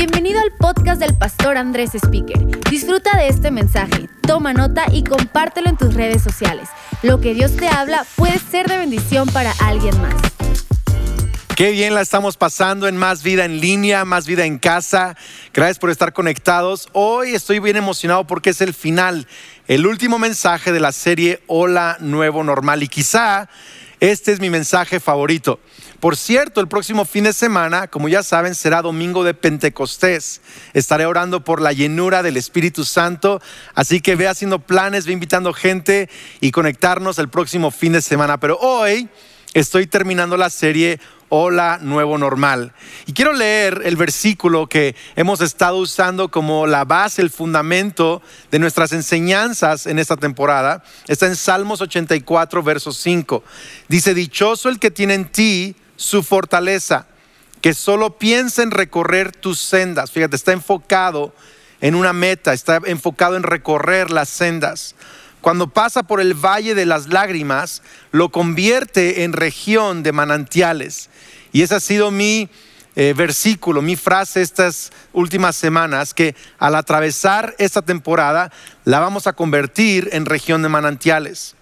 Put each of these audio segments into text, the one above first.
Bienvenido al podcast del pastor Andrés Speaker. Disfruta de este mensaje, toma nota y compártelo en tus redes sociales. Lo que Dios te habla puede ser de bendición para alguien más. Qué bien la estamos pasando en Más Vida en línea, Más Vida en casa. Gracias por estar conectados. Hoy estoy bien emocionado porque es el final, el último mensaje de la serie Hola Nuevo Normal. Y quizá este es mi mensaje favorito. Por cierto, el próximo fin de semana, como ya saben, será domingo de Pentecostés. Estaré orando por la llenura del Espíritu Santo, así que ve haciendo planes, ve invitando gente y conectarnos el próximo fin de semana. Pero hoy estoy terminando la serie Hola Nuevo Normal. Y quiero leer el versículo que hemos estado usando como la base, el fundamento de nuestras enseñanzas en esta temporada. Está en Salmos 84, verso 5. Dice, dichoso el que tiene en ti su fortaleza, que solo piensa en recorrer tus sendas. Fíjate, está enfocado en una meta, está enfocado en recorrer las sendas. Cuando pasa por el valle de las lágrimas, lo convierte en región de manantiales. Y ese ha sido mi eh, versículo, mi frase estas últimas semanas, que al atravesar esta temporada la vamos a convertir en región de manantiales.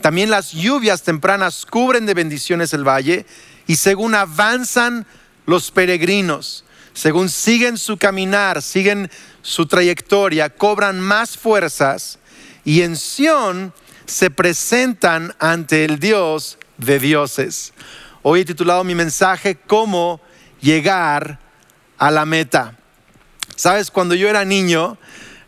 También las lluvias tempranas cubren de bendiciones el valle y según avanzan los peregrinos, según siguen su caminar, siguen su trayectoria, cobran más fuerzas y en Sión se presentan ante el Dios de dioses. Hoy he titulado mi mensaje Cómo llegar a la meta. Sabes, cuando yo era niño,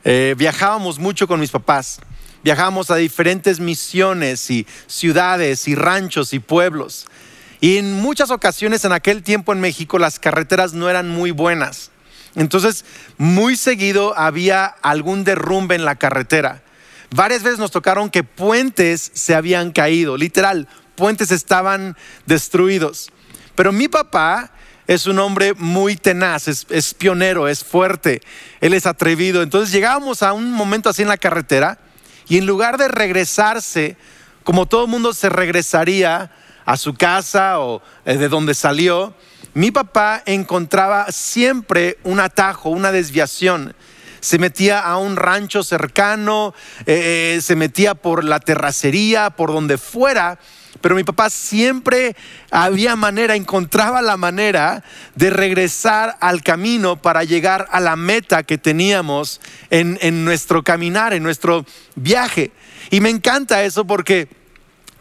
eh, viajábamos mucho con mis papás. Viajábamos a diferentes misiones y ciudades y ranchos y pueblos. Y en muchas ocasiones en aquel tiempo en México las carreteras no eran muy buenas. Entonces, muy seguido había algún derrumbe en la carretera. Varias veces nos tocaron que puentes se habían caído, literal, puentes estaban destruidos. Pero mi papá es un hombre muy tenaz, es, pionero, es fuerte, él es atrevido. Entonces llegábamos a un momento así en la carretera y en lugar de regresarse, como todo mundo se regresaría a su casa o eh, de donde salió, mi papá encontraba siempre un atajo, una desviación se metía a un rancho cercano, eh, eh, se metía por la terracería, por donde fuera, pero mi papá siempre había manera, encontraba la manera de regresar al camino para llegar a la meta que teníamos en, en nuestro caminar, en nuestro viaje. Y me encanta eso porque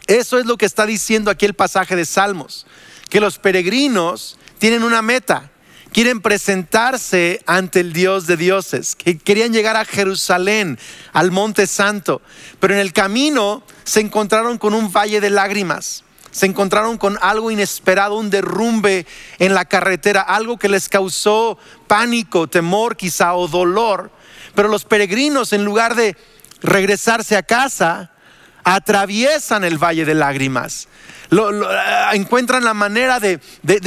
eso es lo que está diciendo aquí el pasaje de Salmos, que los peregrinos tienen una meta quieren presentarse ante el Dios de dioses, que querían llegar a Jerusalén, al Monte Santo, pero en el camino se encontraron con un valle de lágrimas, se encontraron con algo inesperado, un derrumbe en la carretera, algo que les causó pánico, temor quizá o dolor, pero los peregrinos en lugar de regresarse a casa, atraviesan el valle de lágrimas Ah, encuentran la manera de,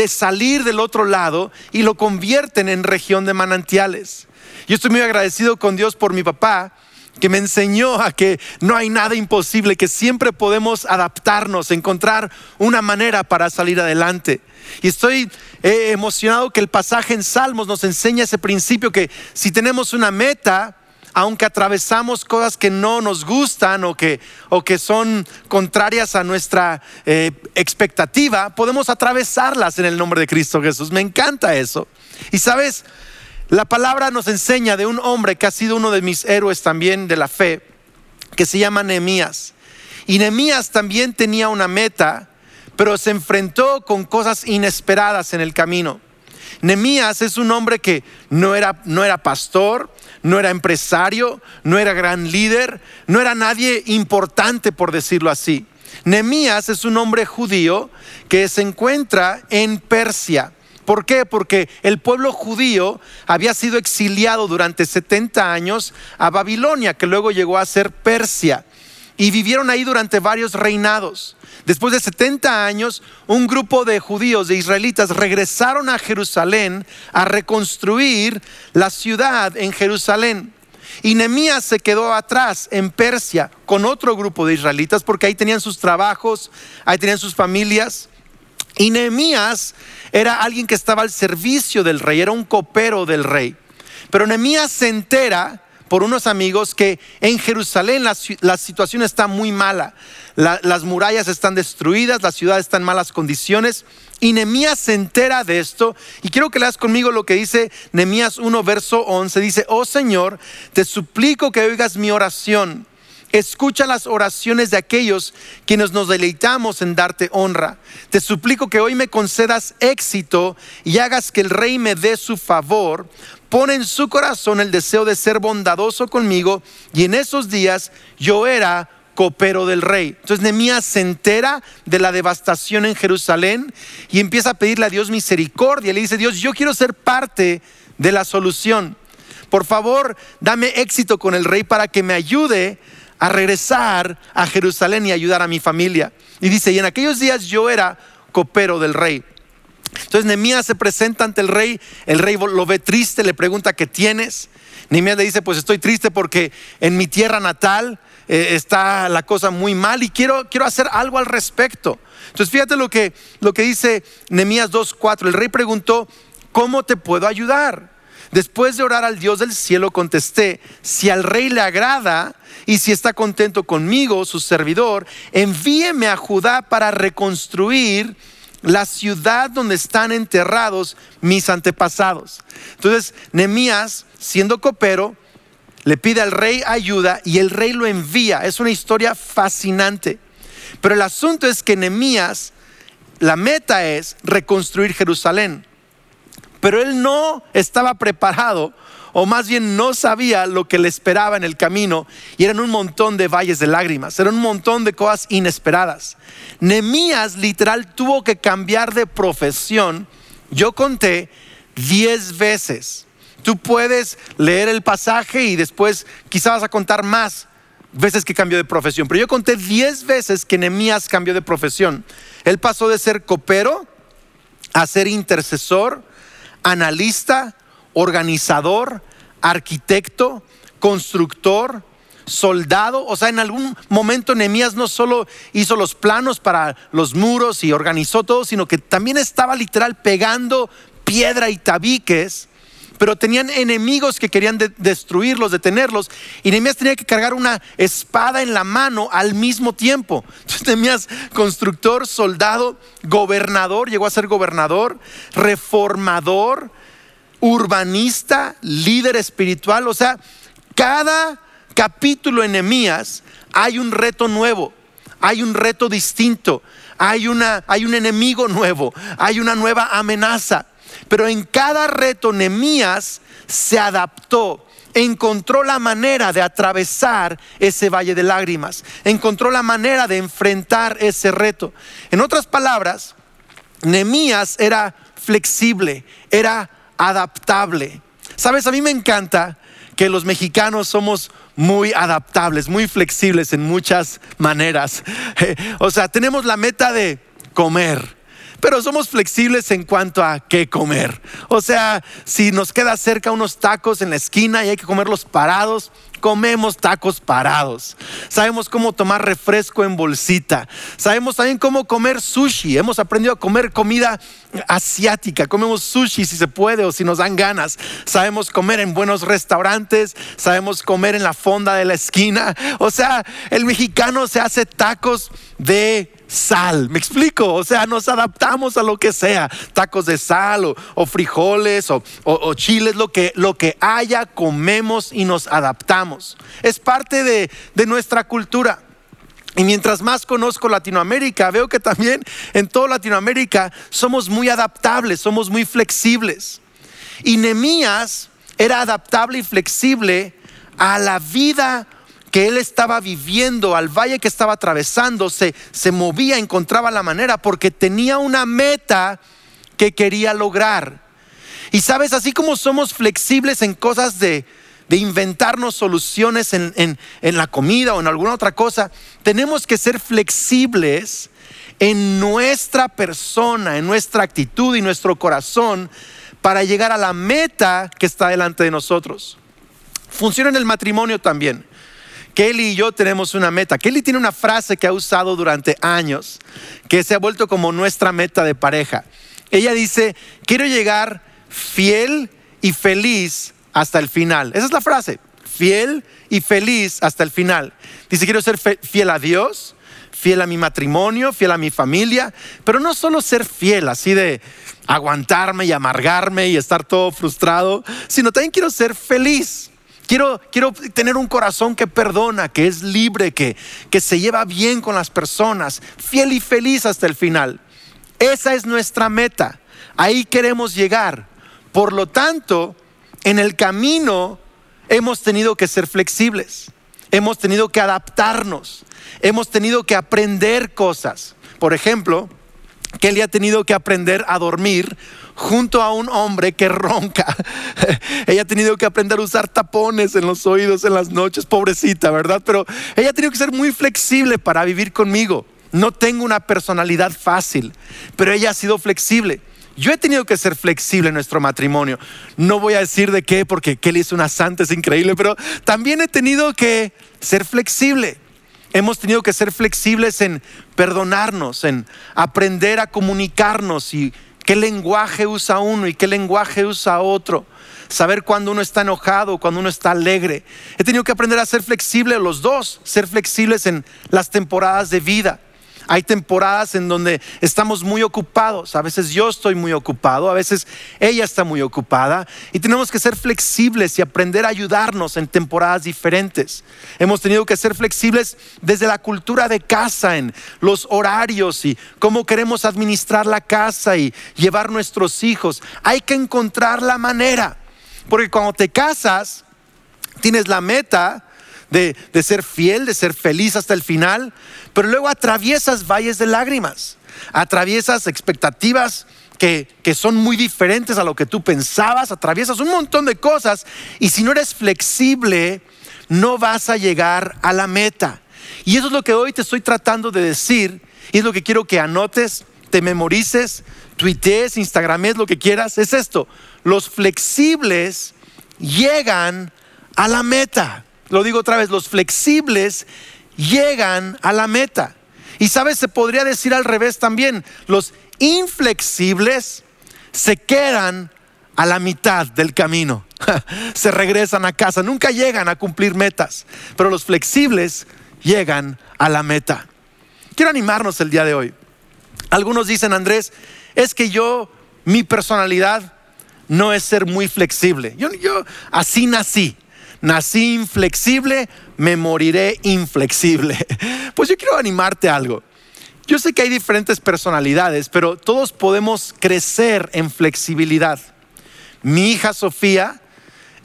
salir del otro lado y lo convierten en región de manantiales. Yo estoy muy agradecido con Dios por mi papá, que me enseñó a que no hay nada imposible, que siempre podemos adaptarnos, encontrar una manera para salir adelante. Y estoy eh, emocionado que el pasaje en Salmos nos enseña ese principio que si tenemos una meta, aunque atravesamos cosas que no nos gustan o que, o que son contrarias a nuestra eh, expectativa, podemos atravesarlas en el nombre de Cristo Jesús. Me encanta eso. Y sabes, la palabra nos enseña de un hombre que ha sido uno de mis héroes también de la fe, que se llama Nehemías. Y Nehemías también tenía una meta, pero se enfrentó con cosas inesperadas en el camino. Nemías es un hombre que no era, no era pastor, no era empresario, no era gran líder, no era nadie importante por decirlo así. Nemías es un hombre judío que se encuentra en Persia. ¿Por qué? Porque el pueblo judío había sido exiliado durante 70 años a Babilonia, que luego llegó a ser Persia y vivieron ahí durante varios reinados. Después de 70 años, un grupo de judíos, de israelitas, regresaron a Jerusalén a reconstruir la ciudad en Jerusalén. Y Nehemías se quedó atrás en Persia con otro grupo de israelitas porque ahí tenían sus trabajos, ahí tenían sus familias. Y Nehemías era alguien que estaba al servicio del rey, era un copero del rey. Pero Nehemías se entera por unos amigos que en Jerusalén la, situación está muy mala. las murallas están destruidas, la ciudad está en malas condiciones. Y Nehemías se entera de esto. Y quiero que leas conmigo lo que dice Nehemías 1, verso 11. Dice, oh Señor, te suplico que oigas mi oración. Escucha las oraciones de aquellos quienes nos deleitamos en darte honra. Te suplico que hoy me concedas éxito y hagas que el rey me dé su favor pone en su corazón el deseo de ser bondadoso conmigo y en esos días yo era copero del rey. Entonces Nehemías se entera de la devastación en Jerusalén y empieza a pedirle a Dios misericordia. Le dice, Dios, yo quiero ser parte de la solución. Por favor, dame éxito con el rey para que me ayude a regresar a Jerusalén y ayudar a mi familia. Y dice, y en aquellos días yo era copero del rey. Entonces Nehemías se presenta ante el rey, el rey lo ve triste, le pregunta qué tienes. Nehemías le dice, pues estoy triste porque en mi tierra natal eh, está la cosa muy mal y quiero, quiero hacer algo al respecto. Entonces fíjate lo que, lo que dice Nehemías 2.4. El rey preguntó, ¿cómo te puedo ayudar? Después de orar al Dios del cielo, contesté, si al rey le agrada y si está contento conmigo, su servidor, envíeme a Judá para reconstruir la ciudad donde están enterrados mis antepasados. Entonces, Nemías, siendo copero, le pide al rey ayuda y el rey lo envía. Es una historia fascinante. Pero el asunto es que Nemías, la meta es reconstruir Jerusalén. Pero él no estaba preparado o más bien no sabía lo que le esperaba en el camino y eran un montón de valles de lágrimas, eran un montón de cosas inesperadas. Nemías literal tuvo que cambiar de profesión, yo conté diez veces. Tú puedes leer el pasaje y después quizás vas a contar más veces que cambió de profesión, pero yo conté diez veces que Nemías cambió de profesión. Él pasó de ser copero a ser intercesor, analista, organizador, arquitecto, constructor, soldado. O sea, en algún momento Nehemías no solo hizo los planos para los muros y organizó todo, sino que también estaba literal pegando piedra y tabiques. Pero tenían enemigos que querían destruirlos, detenerlos. Y Nehemías tenía que cargar una espada en la mano al mismo tiempo. Entonces Nehemías, constructor, soldado, gobernador, llegó a ser gobernador, reformador, urbanista, líder espiritual. O sea, cada capítulo en Nehemías hay un reto nuevo, hay un reto distinto, hay, una, hay un enemigo nuevo, hay una nueva amenaza. Pero en cada reto Nehemías se adaptó, encontró la manera de atravesar ese valle de lágrimas, encontró la manera de enfrentar ese reto. En otras palabras, Nehemías era flexible, era adaptable. Sabes, a mí me encanta que los mexicanos somos muy adaptables, muy flexibles en muchas maneras. O sea, tenemos la meta de comer, pero somos flexibles en cuanto a qué comer. O sea, si nos queda cerca unos tacos en la esquina y hay que comerlos parados, comemos tacos parados. Sabemos cómo tomar refresco en bolsita. Sabemos también cómo comer sushi. Hemos aprendido a comer comida asiática. Comemos sushi si se puede o si nos dan ganas. Sabemos comer en buenos restaurantes. Sabemos comer en la fonda de la esquina. O sea, el mexicano se hace tacos de sal. ¿Me explico? O sea, nos adaptamos a lo que sea. Tacos de sal o, frijoles o, chiles, lo que, lo que haya, comemos y nos adaptamos. Es parte de, de nuestra cultura. Y mientras más conozco Latinoamérica, veo que también en toda Latinoamérica somos muy adaptables, somos muy flexibles. Y Nemías era adaptable y flexible a la vida que él estaba viviendo, al valle que estaba atravesando, se, se movía, encontraba la manera, porque tenía una meta que quería lograr. Y sabes, así como somos flexibles en cosas de, de inventarnos soluciones en, en, en, la comida o en alguna otra cosa, tenemos que ser flexibles en nuestra persona, en nuestra actitud y nuestro corazón para llegar a la meta que está delante de nosotros. Funciona en el matrimonio también. Kelly y yo tenemos una meta. Kelly tiene una frase que ha usado durante años, que se ha vuelto como nuestra meta de pareja. Ella dice, quiero llegar fiel y feliz hasta el final. Esa es la frase, fiel y feliz hasta el final. Dice, quiero ser fiel a Dios, fiel a mi matrimonio, fiel a mi familia, pero no solo ser fiel, así de aguantarme y amargarme y estar todo frustrado, sino también quiero ser feliz. Quiero, quiero tener un corazón que perdona, que es libre, que, que se lleva bien con las personas, fiel y feliz hasta el final. Esa es nuestra meta. Ahí queremos llegar. Por lo tanto, en el camino hemos tenido que ser flexibles, hemos tenido que adaptarnos, hemos tenido que aprender cosas. Por ejemplo, Kelly ha tenido que aprender a dormir junto a un hombre que ronca. ella ha tenido que aprender a usar tapones en los oídos en las noches, pobrecita, ¿verdad? Pero ella ha tenido que ser muy flexible para vivir conmigo. No tengo una personalidad fácil, pero ella ha sido flexible. Yo he tenido que ser flexible en nuestro matrimonio. No voy a decir de qué, porque Kelly es una santa, es increíble, pero también he tenido que ser flexible. Hemos tenido que ser flexibles en perdonarnos, en aprender a comunicarnos y qué lenguaje usa uno y qué lenguaje usa otro. Saber cuando uno está enojado, cuando uno está alegre. He tenido que aprender a ser flexible los dos, ser flexibles en las temporadas de vida. Hay temporadas en donde estamos muy ocupados. A veces yo estoy muy ocupado, a veces ella está muy ocupada. Y tenemos que ser flexibles y aprender a ayudarnos en temporadas diferentes. Hemos tenido que ser flexibles desde la cultura de casa, en los horarios y cómo queremos administrar la casa y llevar nuestros hijos. Hay que encontrar la manera. Porque cuando te casas, tienes la meta de, ser fiel, de ser feliz hasta el final, pero luego atraviesas valles de lágrimas, atraviesas expectativas que, que, son muy diferentes a lo que tú pensabas, atraviesas un montón de cosas y si no eres flexible, no vas a llegar a la meta. Y eso es lo que hoy te estoy tratando de decir y es lo que quiero que anotes, te memorices, tuitees, instagrames, lo que quieras. Es esto, los flexibles llegan a la meta lo digo otra vez, los flexibles llegan a la meta. Y sabes, se podría decir al revés también, los inflexibles se quedan a la mitad del camino, se regresan a casa, nunca llegan a cumplir metas, pero los flexibles llegan a la meta. Quiero animarnos el día de hoy. Algunos dicen, Andrés, es que yo, mi personalidad no es ser muy flexible. Yo, así nací nací inflexible, me moriré inflexible. Pues yo quiero animarte a algo. Yo sé que hay diferentes personalidades, pero todos podemos crecer en flexibilidad. Mi hija Sofía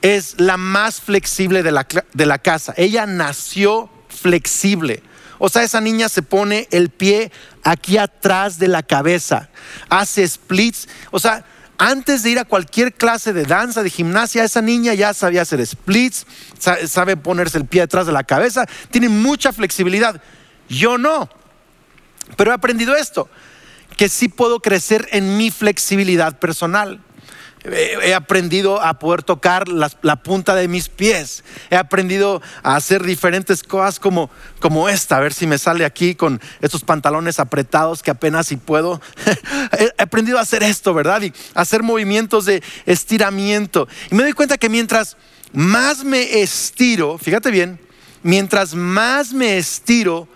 es la más flexible de la, de la casa. Ella nació flexible. O sea, esa niña se pone el pie aquí atrás de la cabeza, hace splits. O sea, antes de ir a cualquier clase de danza, de gimnasia, esa niña ya sabía hacer splits, sabe ponerse el pie detrás de la cabeza, tiene mucha flexibilidad. Yo no. Pero he aprendido esto, que sí puedo crecer en mi flexibilidad personal he aprendido a poder tocar la, punta de mis pies. He aprendido a hacer diferentes cosas como, como esta. A ver si me sale aquí con estos pantalones apretados que apenas si puedo. he aprendido a hacer esto, ¿verdad? Y hacer movimientos de estiramiento. Y me doy cuenta que mientras más me estiro, fíjate bien, mientras más me estiro,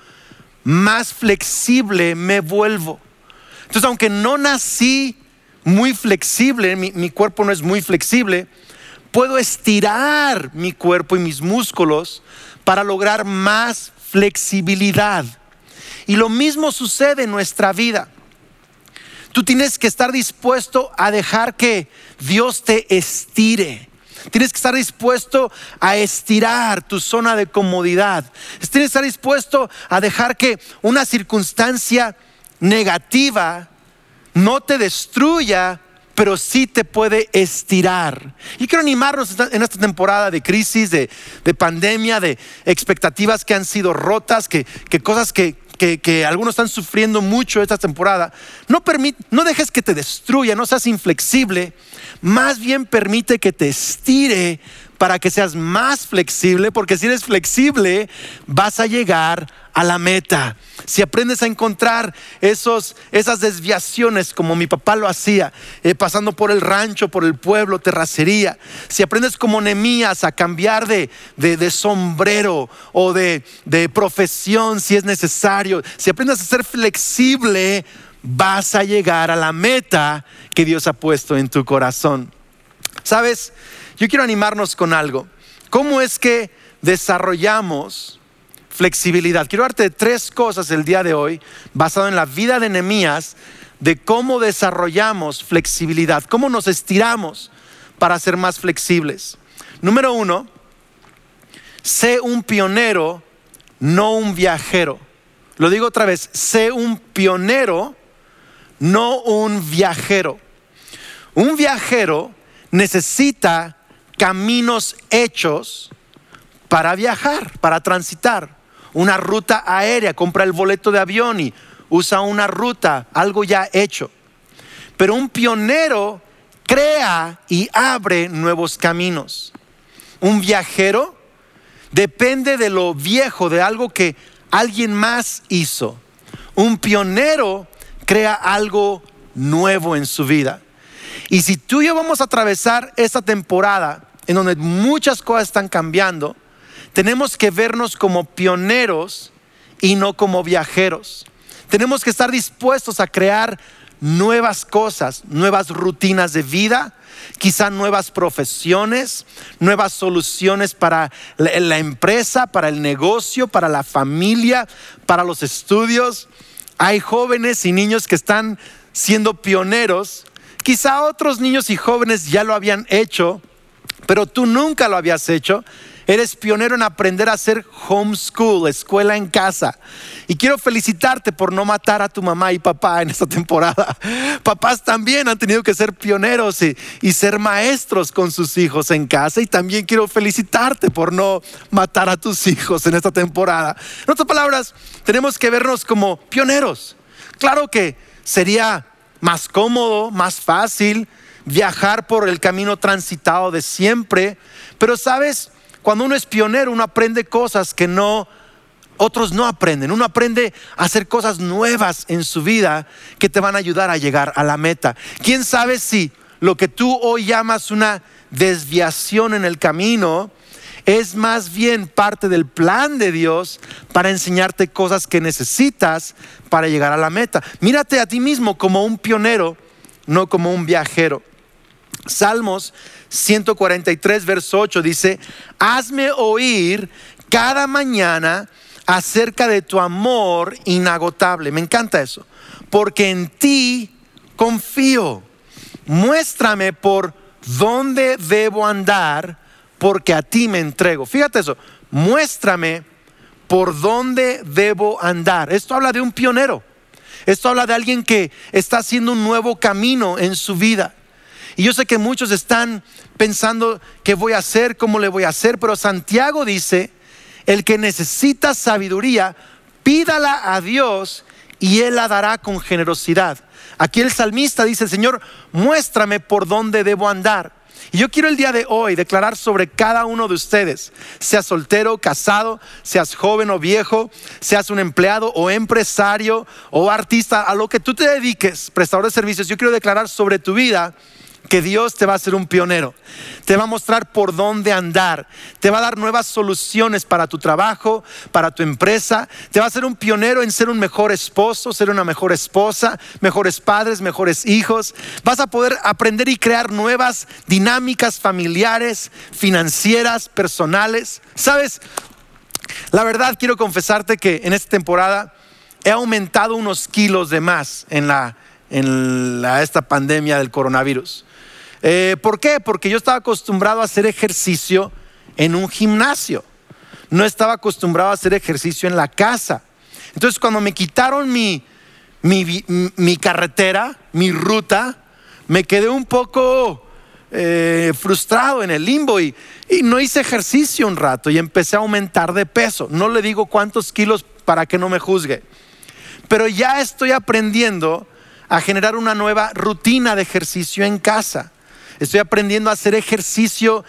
más flexible me vuelvo. Entonces, aunque no nací muy flexible, mi, cuerpo no es muy flexible, puedo estirar mi cuerpo y mis músculos para lograr más flexibilidad. Y lo mismo sucede en nuestra vida. Tú tienes que estar dispuesto a dejar que Dios te estire. Tienes que estar dispuesto a estirar tu zona de comodidad. Tienes que estar dispuesto a dejar que una circunstancia negativa no te destruya, pero sí te puede estirar. Y quiero animarnos en esta temporada de crisis, de, pandemia, de expectativas que han sido rotas, que, cosas que, que, algunos están sufriendo mucho esta temporada. No, no dejes que te destruya, no seas inflexible, más bien permite que te estire para que seas más flexible, porque si eres flexible vas a llegar a la meta. Si aprendes a encontrar esos, esas desviaciones como mi papá lo hacía, eh, pasando por el rancho, por el pueblo, terracería. Si aprendes como Nemías a cambiar de, de, sombrero o de, de profesión si es necesario. Si aprendes a ser flexible, vas a llegar a la meta que Dios ha puesto en tu corazón. Sabes, yo quiero animarnos con algo. ¿Cómo es que desarrollamos flexibilidad? Quiero darte tres cosas el día de hoy, basado en la vida de Nehemías, de cómo desarrollamos flexibilidad, cómo nos estiramos para ser más flexibles. Número uno, sé un pionero, no un viajero. Lo digo otra vez, sé un pionero, no un viajero. Un viajero necesita caminos hechos para viajar, para transitar. Una ruta aérea, compra el boleto de avión y usa una ruta, algo ya hecho. Pero un pionero crea y abre nuevos caminos. Un viajero depende de lo viejo, de algo que alguien más hizo. Un pionero crea algo nuevo en su vida. Y si tú y yo vamos a atravesar esta temporada en donde muchas cosas están cambiando, tenemos que vernos como pioneros y no como viajeros. Tenemos que estar dispuestos a crear nuevas cosas, nuevas rutinas de vida, quizá nuevas profesiones, nuevas soluciones para la empresa, para el negocio, para la familia, para los estudios. Hay jóvenes y niños que están siendo pioneros. Quizá otros niños y jóvenes ya lo habían hecho, pero tú nunca lo habías hecho. Eres pionero en aprender a hacer homeschool, escuela en casa. Y quiero felicitarte por no matar a tu mamá y papá en esta temporada. Papás también han tenido que ser pioneros y, ser maestros con sus hijos en casa. Y también quiero felicitarte por no matar a tus hijos en esta temporada. En otras palabras, tenemos que vernos como pioneros. Claro que sería más cómodo, más fácil viajar por el camino transitado de siempre, pero sabes, cuando uno es pionero, uno aprende cosas que no otros no aprenden. Uno aprende a hacer cosas nuevas en su vida que te van a ayudar a llegar a la meta. ¿Quién sabe si lo que tú hoy llamas una desviación en el camino es más bien parte del plan de Dios para enseñarte cosas que necesitas para llegar a la meta? Mírate a ti mismo como un pionero, no como un viajero. Salmos 143, verso 8 dice, hazme oír cada mañana acerca de tu amor inagotable. Me encanta eso, porque en ti confío. Muéstrame por dónde debo andar, porque a ti me entrego. Fíjate eso, muéstrame por dónde debo andar. Esto habla de un pionero. Esto habla de alguien que está haciendo un nuevo camino en su vida. Y yo sé que muchos están pensando qué voy a hacer, cómo le voy a hacer, pero Santiago dice, el que necesita sabiduría, pídala a Dios y Él la dará con generosidad. Aquí el salmista dice, Señor, muéstrame por dónde debo andar. Y yo quiero el día de hoy declarar sobre cada uno de ustedes, seas soltero, casado, seas joven o viejo, seas un empleado o empresario o artista, a lo que tú te dediques, prestador de servicios, yo quiero declarar sobre tu vida que Dios te va a hacer un pionero. Te va a mostrar por dónde andar. Te va a dar nuevas soluciones para tu trabajo, para tu empresa. Te va a hacer un pionero en ser un mejor esposo, ser una mejor esposa, mejores padres, mejores hijos. Vas a poder aprender y crear nuevas dinámicas familiares, financieras, personales. ¿Sabes? La verdad quiero confesarte que en esta temporada he aumentado unos kilos de más en la en esta pandemia del coronavirus. Eh, ¿Por qué? Porque yo estaba acostumbrado a hacer ejercicio en un gimnasio. No estaba acostumbrado a hacer ejercicio en la casa. Entonces cuando me quitaron mi, mi, carretera, mi ruta, me quedé un poco eh, frustrado en el limbo y, y no hice ejercicio un rato y empecé a aumentar de peso. No le digo cuántos kilos para que no me juzgue. Pero ya estoy aprendiendo a generar una nueva rutina de ejercicio en casa. Estoy aprendiendo a hacer ejercicio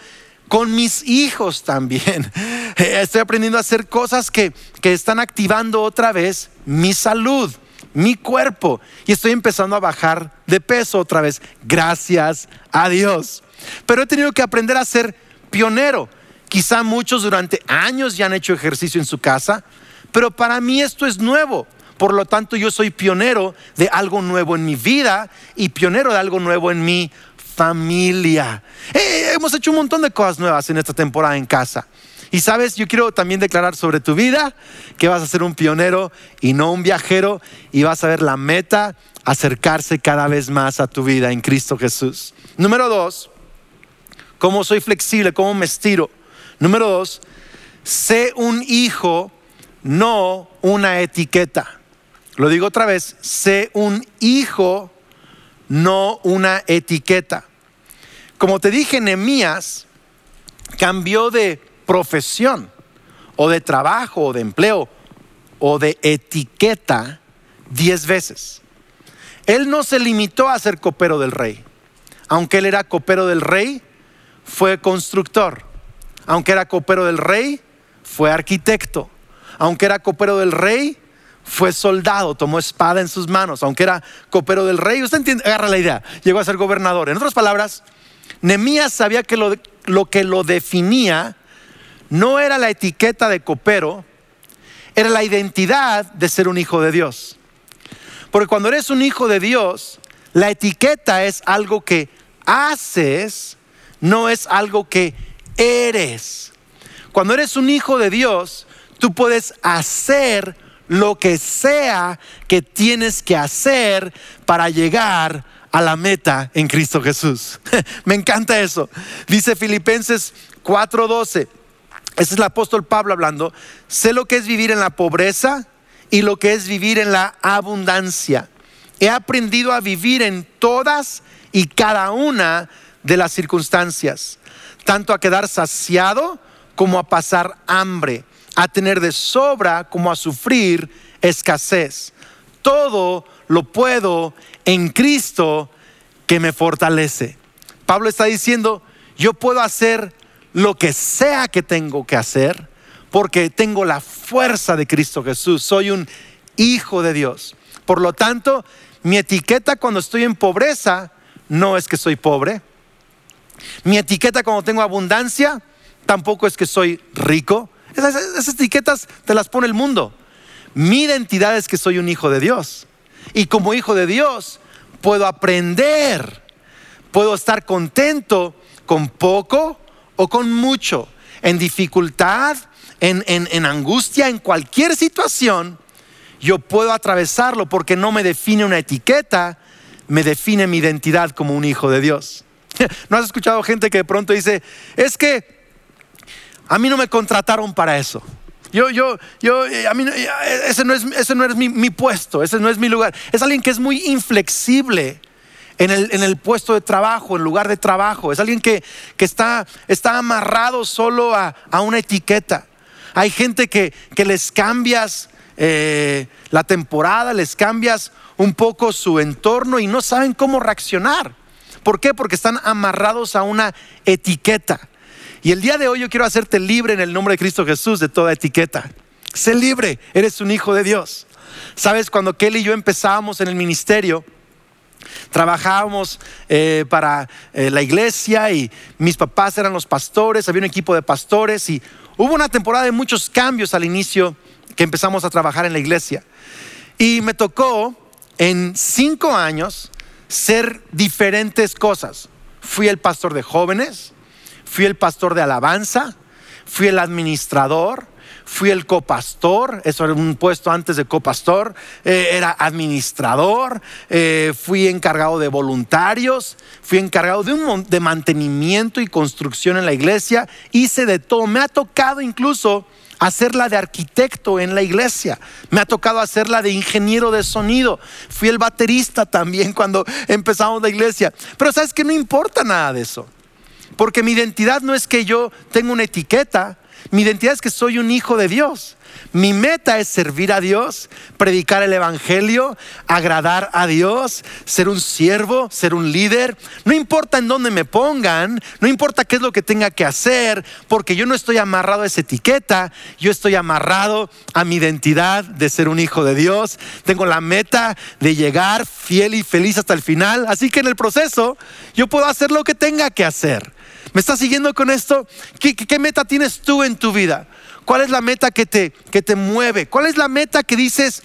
con mis hijos también. Estoy aprendiendo a hacer cosas que, que están activando otra vez mi salud, mi cuerpo. Y estoy empezando a bajar de peso otra vez. Gracias a Dios. Pero he tenido que aprender a ser pionero. Quizá muchos durante años ya han hecho ejercicio en su casa, pero para mí esto es nuevo. Por lo tanto, yo soy pionero de algo nuevo en mi vida y pionero de algo nuevo en mi familia. Eh, hemos hecho un montón de cosas nuevas en esta temporada en casa. Y sabes, yo quiero también declarar sobre tu vida que vas a ser un pionero y no un viajero y vas a ver la meta acercarse cada vez más a tu vida en Cristo Jesús. Número dos, cómo soy flexible, cómo me estiro. Número dos, sé un hijo, no una etiqueta. Lo digo otra vez, sé un hijo, no una etiqueta. Como te dije, Nehemías cambió de profesión o de trabajo o de empleo o de etiqueta diez veces. Él no se limitó a ser copero del rey. Aunque él era copero del rey, fue constructor. Aunque era copero del rey, fue arquitecto. Aunque era copero del rey, fue soldado, tomó espada en sus manos. Aunque era copero del rey, usted entiende, agarra la idea, llegó a ser gobernador. En otras palabras, Nemías sabía que lo, lo que lo definía no era la etiqueta de copero, era la identidad de ser un hijo de Dios. Porque cuando eres un hijo de Dios, la etiqueta es algo que haces, no es algo que eres. Cuando eres un hijo de Dios, tú puedes hacer lo que sea que tienes que hacer para llegar a la meta en Cristo Jesús. Me encanta eso. Dice Filipenses 4:12. Ese es el apóstol Pablo hablando. Sé lo que es vivir en la pobreza y lo que es vivir en la abundancia. He aprendido a vivir en todas y cada una de las circunstancias, tanto a quedar saciado como a pasar hambre, a tener de sobra como a sufrir escasez. Todo lo puedo en Cristo que me fortalece. Pablo está diciendo, yo puedo hacer lo que sea que tengo que hacer porque tengo la fuerza de Cristo Jesús. Soy un hijo de Dios. Por lo tanto, mi etiqueta cuando estoy en pobreza no es que soy pobre. Mi etiqueta cuando tengo abundancia tampoco es que soy rico. Esas, etiquetas te las pone el mundo. Mi identidad es que soy un hijo de Dios. Y como hijo de Dios puedo aprender, puedo estar contento con poco o con mucho, en dificultad, en, en, angustia, en cualquier situación, yo puedo atravesarlo porque no me define una etiqueta, me define mi identidad como un hijo de Dios. ¿No has escuchado gente que de pronto dice, es que a mí no me contrataron para eso? Yo, yo, yo, eh, a mí, eh, ese no es, ese no es mi, puesto, ese no es mi lugar. Es alguien que es muy inflexible en el, puesto de trabajo, en lugar de trabajo. Es alguien que, está, está, amarrado solo a, una etiqueta. Hay gente que, les cambias eh, la temporada, les cambias un poco su entorno y no saben cómo reaccionar. ¿Por qué? Porque están amarrados a una etiqueta. Y el día de hoy yo quiero hacerte libre en el nombre de Cristo Jesús de toda etiqueta. Sé libre, eres un hijo de Dios. Sabes, cuando Kelly y yo empezábamos en el ministerio, Trabajábamos eh, para eh, la iglesia y mis papás eran los pastores, había un equipo de pastores y hubo una temporada de muchos cambios al inicio que empezamos a trabajar en la iglesia. Y me tocó en cinco años ser diferentes cosas. Fui el pastor de jóvenes, fui el pastor de alabanza, fui el administrador, fui el copastor, eso era un puesto antes de copastor, eh, era administrador, eh, fui encargado de voluntarios, fui encargado de, un, de mantenimiento y construcción en la iglesia, hice de todo, me ha tocado incluso hacerla de arquitecto en la iglesia. Me ha tocado hacerla de ingeniero de sonido. Fui el baterista también cuando empezamos la iglesia. Pero sabes que no importa nada de eso. Porque mi identidad no es que yo tenga una etiqueta, Mi identidad es que soy un hijo de Dios. Mi meta es servir a Dios, predicar el Evangelio, agradar a Dios, ser un siervo, ser un líder. No importa en dónde me pongan, no importa qué es lo que tenga que hacer, porque yo no estoy amarrado a esa etiqueta, yo estoy amarrado a mi identidad de ser un hijo de Dios. Tengo la meta de llegar fiel y feliz hasta el final, así que en el proceso yo puedo hacer lo que tenga que hacer. ¿Me estás siguiendo con esto? ¿Qué, meta tienes tú en tu vida? ¿Cuál es la meta que te, que te mueve? ¿Cuál es la meta que dices,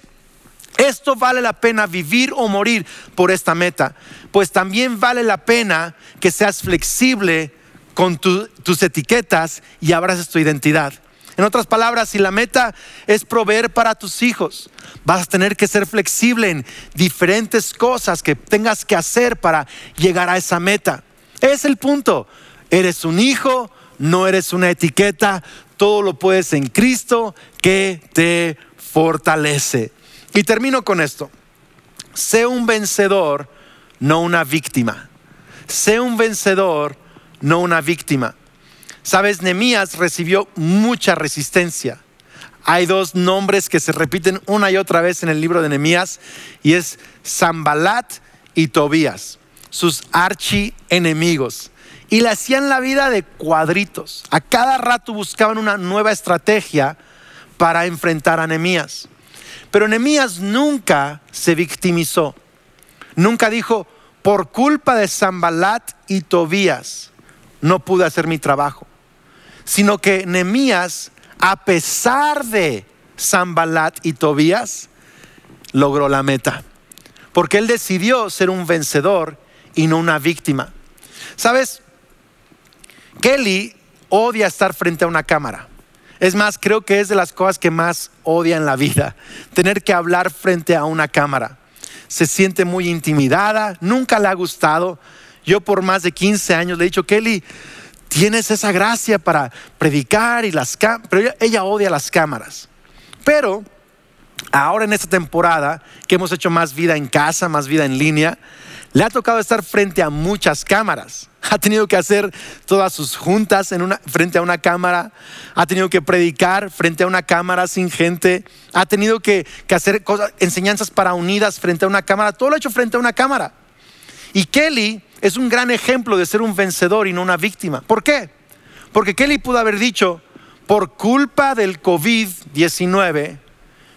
esto vale la pena vivir o morir por esta meta? Pues también vale la pena que seas flexible con tus etiquetas y abraces tu identidad. En otras palabras, si la meta es proveer para tus hijos, vas a tener que ser flexible en diferentes cosas que tengas que hacer para llegar a esa meta. Es el punto. Eres un hijo, no eres una etiqueta, todo lo puedes en Cristo que te fortalece. Y termino con esto. Sé un vencedor, no una víctima. Sé un vencedor, no una víctima. Sabes, Nemías recibió mucha resistencia. Hay dos nombres que se repiten una y otra vez en el libro de Nemías y es Zambalat y Tobías, sus archi enemigos y le hacían la vida de cuadritos. A cada rato buscaban una nueva estrategia para enfrentar a Nehemías. Pero Nehemías nunca se victimizó. Nunca dijo, por culpa de Zambalat y Tobías, no pude hacer mi trabajo. Sino que Nehemías, a pesar de Zambalat y Tobías, logró la meta. Porque él decidió ser un vencedor y no una víctima. ¿Sabes? Kelly odia estar frente a una cámara. Es más, creo que es de las cosas que más odia en la vida, tener que hablar frente a una cámara. Se siente muy intimidada, nunca le ha gustado. Yo por más de 15 años le he dicho, Kelly, tienes esa gracia para predicar y las pero ella odia las cámaras. Pero ahora en esta temporada que hemos hecho más vida en casa, más vida en línea, le ha tocado estar frente a muchas cámaras. Ha tenido que hacer todas sus juntas frente a una cámara. Ha tenido que predicar frente a una cámara sin gente. Ha tenido que, hacer cosas, enseñanzas para unidas frente a una cámara. Todo lo ha hecho frente a una cámara. Y Kelly es un gran ejemplo de ser un vencedor y no una víctima. ¿Por qué? Porque Kelly pudo haber dicho, por culpa del COVID-19,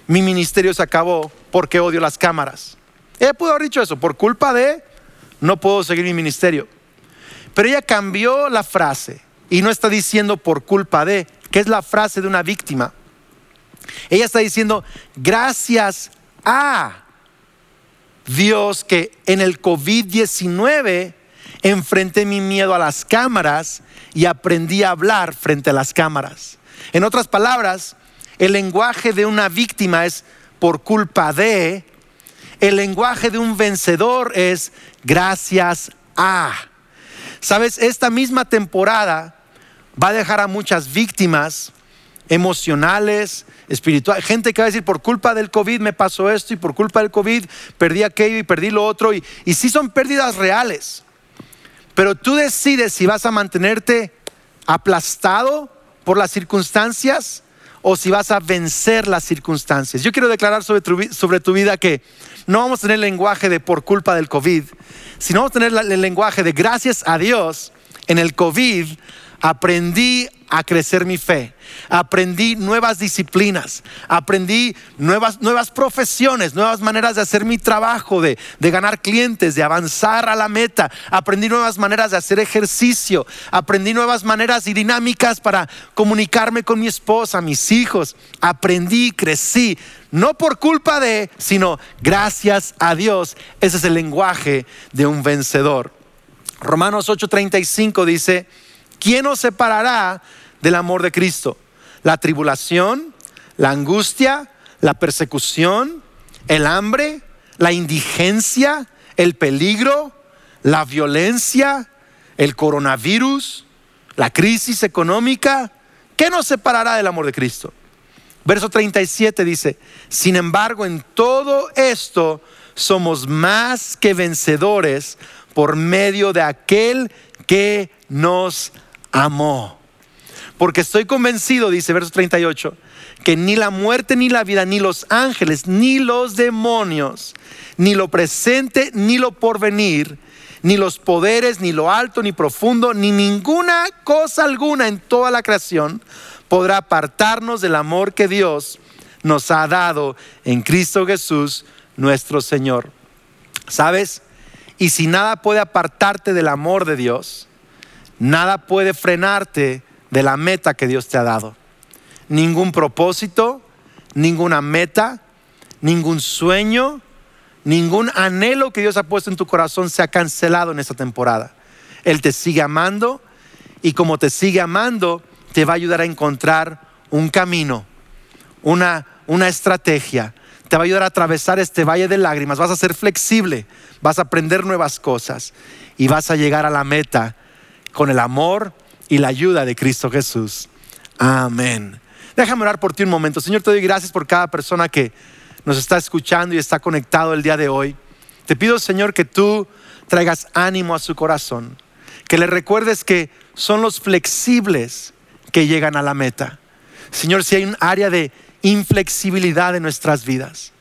mi ministerio se acabó porque odio las cámaras. Ella pudo haber dicho eso, por culpa de no puedo seguir mi ministerio. Pero ella cambió la frase y no está diciendo por culpa de, que es la frase de una víctima. Ella está diciendo, gracias a Dios que en el COVID-19 enfrenté mi miedo a las cámaras y aprendí a hablar frente a las cámaras. En otras palabras, el lenguaje de una víctima es por culpa de, el lenguaje de un vencedor es gracias a. Sabes, esta misma temporada va a dejar a muchas víctimas emocionales, espirituales, gente que va a decir, por culpa del COVID me pasó esto y por culpa del COVID perdí aquello y perdí lo otro. Y, y sí son pérdidas reales. Pero tú decides si vas a mantenerte aplastado por las circunstancias o si vas a vencer las circunstancias. Yo quiero declarar sobre sobre tu vida que no vamos a tener el lenguaje de por culpa del COVID, sino vamos a tener el lenguaje de gracias a Dios en el COVID aprendí a crecer mi fe, aprendí nuevas disciplinas, aprendí nuevas, nuevas profesiones, nuevas maneras de hacer mi trabajo, de, de ganar clientes, de avanzar a la meta, aprendí nuevas maneras de hacer ejercicio, aprendí nuevas maneras y dinámicas para comunicarme con mi esposa, mis hijos, aprendí, crecí, no por culpa de, sino gracias a Dios. Ese es el lenguaje de un vencedor. Romanos 8:35 dice, ¿quién nos separará del amor de Cristo? La tribulación, la angustia, la persecución, el hambre, la indigencia, el peligro, la violencia, el coronavirus, la crisis económica. ¿Qué nos separará del amor de Cristo? Verso 37 dice, sin embargo, en todo esto somos más que vencedores por medio de aquel que nos amó. Porque estoy convencido, dice verso 38, que ni la muerte, ni la vida, ni los ángeles, ni los demonios, ni lo presente, ni lo porvenir, ni los poderes, ni lo alto, ni profundo, ni ninguna cosa alguna en toda la creación podrá apartarnos del amor que Dios nos ha dado en Cristo Jesús, nuestro Señor. ¿Sabes? Y si nada puede apartarte del amor de Dios, nada puede frenarte de la meta que Dios te ha dado. Ningún propósito, ninguna meta, ningún sueño, ningún anhelo que Dios ha puesto en tu corazón se ha cancelado en esta temporada. Él te sigue amando y como te sigue amando, te va a ayudar a encontrar un camino, una, una estrategia. Te va a ayudar a atravesar este valle de lágrimas. Vas a ser flexible, vas a aprender nuevas cosas y vas a llegar a la meta con el amor y la ayuda de Cristo Jesús. Amén. Déjame orar por ti un momento. Señor, te doy gracias por cada persona que nos está escuchando y está conectado el día de hoy. Te pido, Señor, que tú traigas ánimo a su corazón, que le recuerdes que son los flexibles que llegan a la meta. Señor, si hay un área de inflexibilidad en nuestras vidas,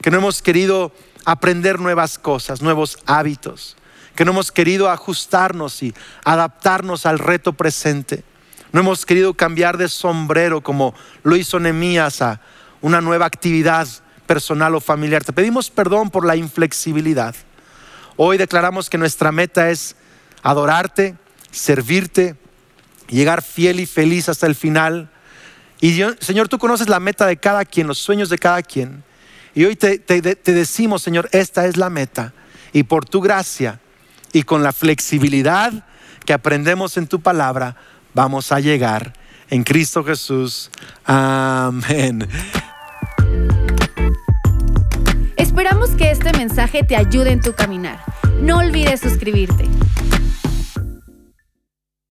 que no hemos querido aprender nuevas cosas, nuevos hábitos, que no hemos querido ajustarnos y adaptarnos al reto presente. No hemos querido cambiar de sombrero como lo hizo Nemías a una nueva actividad personal o familiar. Te pedimos perdón por la inflexibilidad. Hoy declaramos que nuestra meta es adorarte, servirte, llegar fiel y feliz hasta el final. Y Señor, tú conoces la meta de cada quien, los sueños de cada quien. Y hoy te, te decimos, Señor, esta es la meta. Y por tu gracia y con la flexibilidad que aprendemos en tu palabra, vamos a llegar en Cristo Jesús. Amén. Esperamos que este mensaje te ayude en tu caminar. No olvides suscribirte.